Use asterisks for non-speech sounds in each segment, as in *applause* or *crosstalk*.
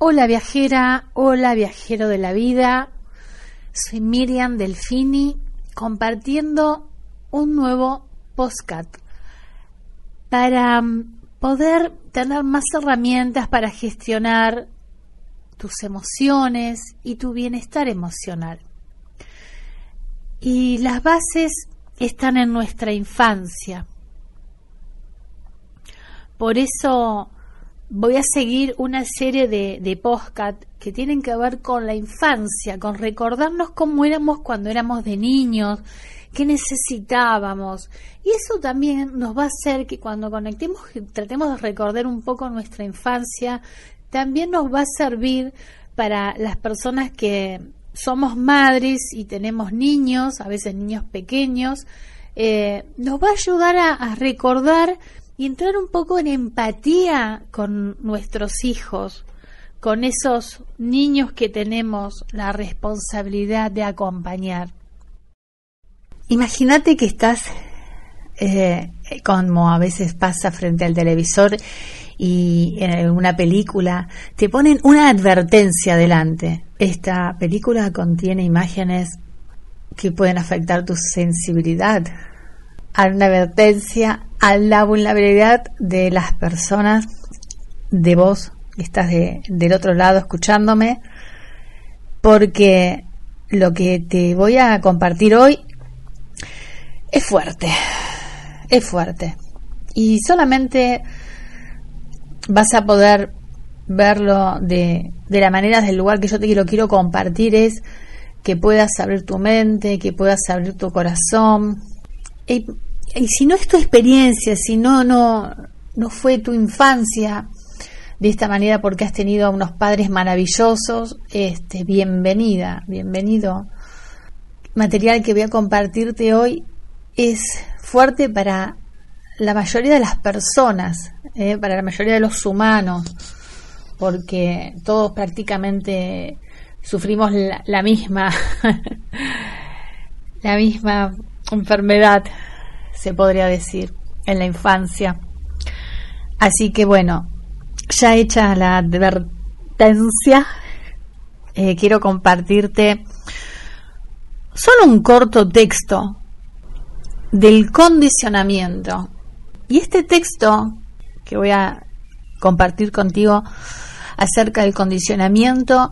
Hola viajera, hola viajero de la vida. Soy Miriam Delfini compartiendo un nuevo postcat para mm, poder tener más herramientas para gestionar tus emociones y tu bienestar emocional. Y las bases están en nuestra infancia. Por eso voy a seguir una serie de, de que tienen que ver con la infancia, con recordarnos cómo éramos cuando éramos de niños, qué necesitábamos. Y eso también nos va a hacer que cuando conectemos, tratemos de recordar un poco nuestra infancia, también nos va a servir para las personas que somos madres y tenemos niños, a veces niños pequeños, eh, nos va a ayudar a recordar y entrar un poco en empatía con nuestros hijos, con esos niños que tenemos la responsabilidad de acompañar. Imagínate que estás, eh, como a veces pasa frente al televisor y en una película, te ponen una advertencia delante. Esta película contiene imágenes que pueden afectar tu sensibilidad. Hay una advertencia a la vulnerabilidad de las personas, de vos que estás del otro lado escuchándome, porque lo que te voy a compartir hoy es fuerte, es fuerte. Y solamente vas a poder verlo de, de la manera del lugar que yo te lo quiero compartir es que puedas abrir tu mente, que puedas abrir tu corazón. Y y si no es tu experiencia, si no, no, no fue tu infancia de esta manera porque has tenido unos padres maravillosos, este, bienvenida, bienvenido. Material que voy a compartirte hoy es fuerte para la mayoría de las personas, eh, para la mayoría de los humanos, porque todos prácticamente sufrimos la, la misma, *laughs* la misma enfermedad se podría decir, en la infancia. Así que bueno, ya hecha la advertencia, eh, quiero compartirte solo un corto texto del condicionamiento. Y este texto que voy a compartir contigo acerca del condicionamiento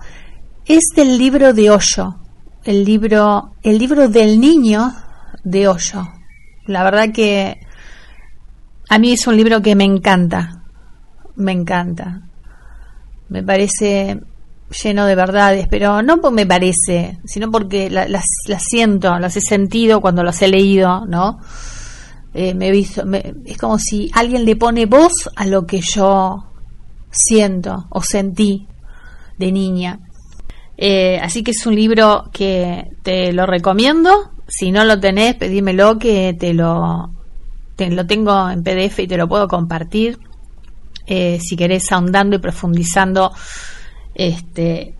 es del libro de Hoyo, el libro, el libro del niño de Hoyo. La verdad que a mí es un libro que me encanta, me encanta. Me parece lleno de verdades, pero no me parece, sino porque las, siento, las he sentido cuando las he leído, ¿no? Eh, me he visto, es como si alguien le pone voz a lo que yo siento o sentí de niña. Eh, así que es un libro que te lo recomiendo si no lo tenés, pedímelo que te lo, te, lo tengo en PDF y te lo puedo compartir. Eh, si querés ahondando y profundizando este,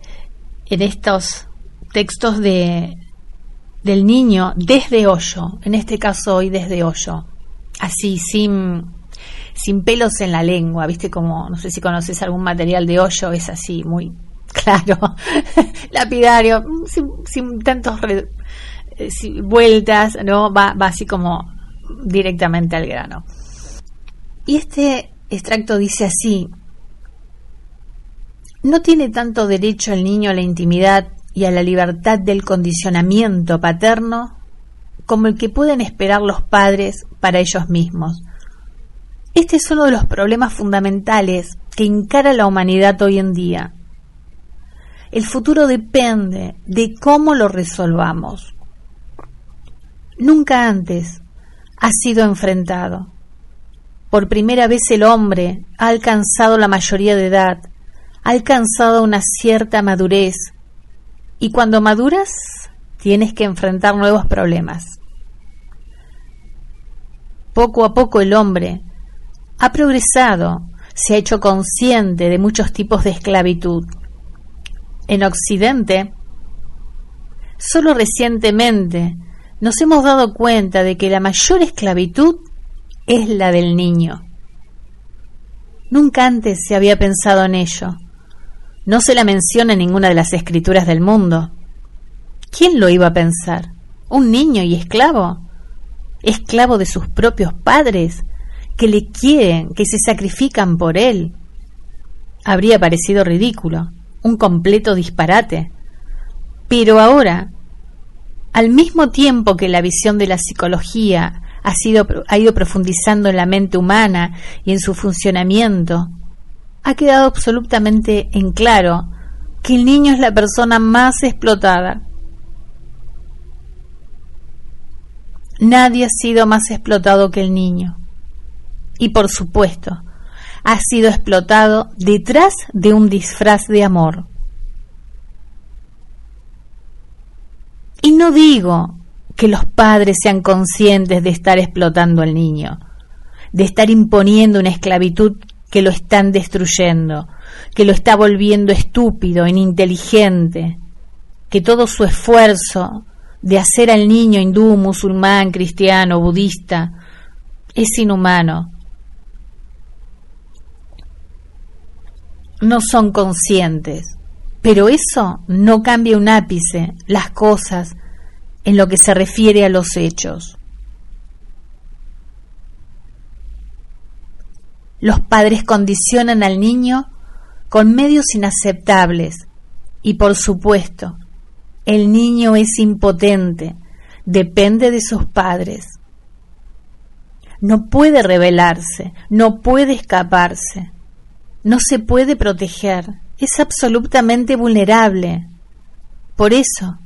en estos textos de, del niño desde hoyo, en este caso hoy desde hoyo, así, sin, sin pelos en la lengua, viste como, no sé si conoces algún material de hoyo, es así, muy *laughs* claro, lapidario, sin, sin tantos eh, vueltas, ¿no? Va, va así como directamente al grano. Y este extracto dice así, no tiene tanto derecho el niño a la intimidad y a la libertad del condicionamiento paterno como el que pueden esperar los padres para ellos mismos. Este es uno de los problemas fundamentales que encara la humanidad hoy en día. El futuro depende de cómo lo resolvamos nunca antes ha sido enfrentado. Por primera vez el hombre ha alcanzado la mayoría de edad, ha alcanzado una cierta madurez, y cuando maduras tienes que enfrentar nuevos problemas. Poco a poco el hombre ha progresado, se ha hecho consciente de muchos tipos de esclavitud. En Occidente, solo recientemente nos hemos dado cuenta de que la mayor esclavitud es la del niño. Nunca antes se había pensado en ello. No se la menciona en ninguna de las escrituras del mundo. ¿Quién lo iba a pensar? ¿Un niño y esclavo? ¿Esclavo de sus propios padres? que le quieren, que se sacrifican por él. Habría parecido ridículo, un completo disparate. Pero ahora, al mismo tiempo que la visión de la psicología ha, ha ido profundizando en la mente humana y en su funcionamiento, ha quedado absolutamente en claro que el niño es la persona más explotada. Nadie ha sido más explotado que el niño y por supuesto, ha sido explotado detrás de un disfraz de amor. Y no digo que los padres sean conscientes de estar explotando al niño, de estar imponiendo una esclavitud que lo están destruyendo, que lo está volviendo estúpido, ininteligente, que todo su esfuerzo de hacer al niño hindú, musulmán, cristiano, budista, es inhumano, no son conscientes. Pero eso no cambia un ápice las cosas en lo que se refiere a los hechos. Los padres condicionan al niño con medios inaceptables y por supuesto, el niño es impotente, depende de sus padres. No puede rebelarse, no puede escaparse no se puede proteger, es absolutamente vulnerable. Por eso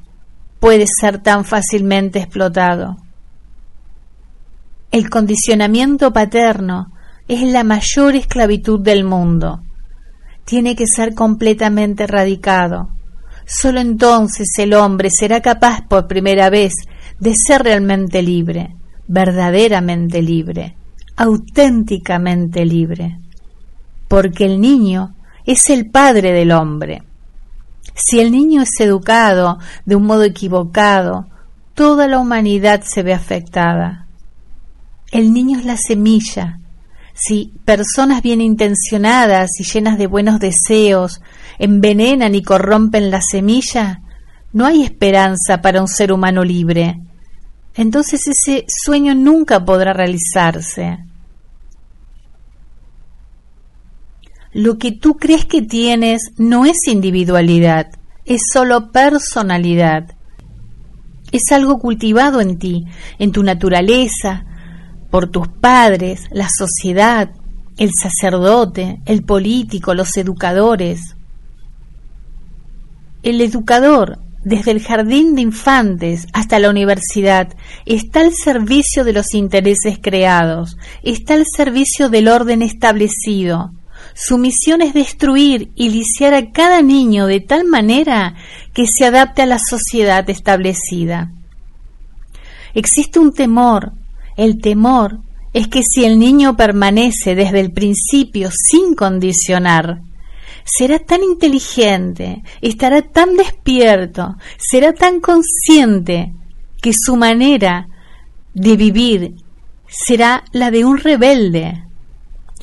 puede ser tan fácilmente explotado. El condicionamiento paterno es la mayor esclavitud del mundo. Tiene que ser completamente erradicado. Solo entonces el hombre será capaz por primera vez de ser realmente libre, verdaderamente libre, auténticamente libre porque el niño es el padre del hombre. Si el niño es educado de un modo equivocado, toda la humanidad se ve afectada. El niño es la semilla. Si personas bien intencionadas y llenas de buenos deseos envenenan y corrompen la semilla, no hay esperanza para un ser humano libre. Entonces ese sueño nunca podrá realizarse. Lo que tú crees que tienes no es individualidad, es solo personalidad. Es algo cultivado en ti, en tu naturaleza, por tus padres, la sociedad, el sacerdote, el político, los educadores. El educador, desde el jardín de infantes hasta la universidad, está al servicio de los intereses creados, está al servicio del orden establecido. Su misión es destruir y lisiar a cada niño de tal manera que se adapte a la sociedad establecida. Existe un temor. El temor es que si el niño permanece desde el principio sin condicionar, será tan inteligente, estará tan despierto, será tan consciente que su manera de vivir será la de un rebelde,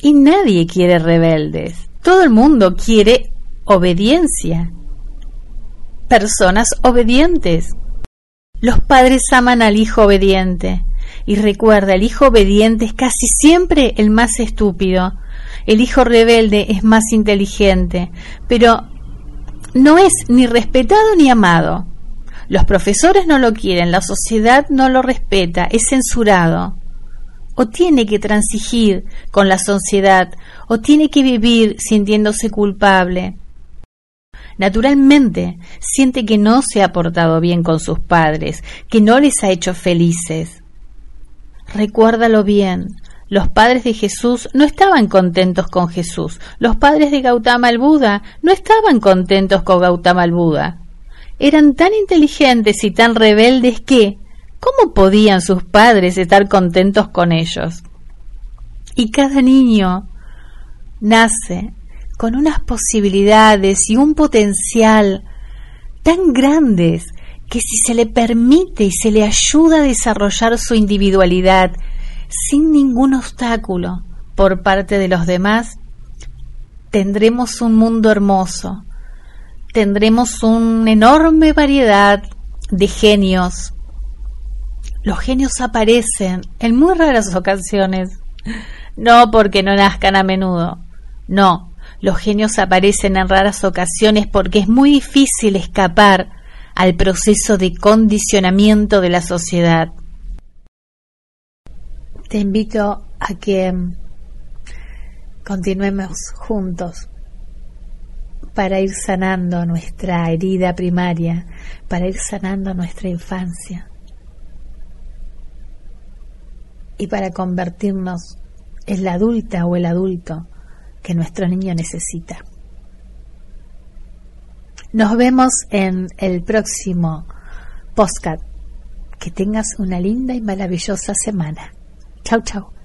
y nadie quiere rebeldes. Todo el mundo quiere obediencia. Personas obedientes. Los padres aman al hijo obediente. Y recuerda, el hijo obediente es casi siempre el más estúpido. El hijo rebelde es más inteligente. Pero no es ni respetado ni amado. Los profesores no lo quieren, la sociedad no lo respeta, es censurado o tiene que transigir con la sociedad, o tiene que vivir sintiéndose culpable. Naturalmente, siente que no se ha portado bien con sus padres, que no les ha hecho felices. Recuérdalo bien, los padres de Jesús no estaban contentos con Jesús. Los padres de Gautama el Buda no estaban contentos con Gautama el Buda. Eran tan inteligentes y tan rebeldes que, ¿Cómo podían sus padres estar contentos con ellos? Y cada niño nace con unas posibilidades y un potencial tan grandes que si se le permite y se le ayuda a desarrollar su individualidad sin ningún obstáculo por parte de los demás, tendremos un mundo hermoso, tendremos una enorme variedad de genios. Los genios aparecen en muy raras ocasiones, no porque no nazcan a menudo, no, los genios aparecen en raras ocasiones porque es muy difícil escapar al proceso de condicionamiento de la sociedad. Te invito a que continuemos juntos para ir sanando nuestra herida primaria, para ir sanando nuestra infancia y para convertirnos en la adulta o el adulto que nuestro niño necesita. Nos vemos en el próximo postcard. Que tengas una linda y maravillosa semana. Chau, chau.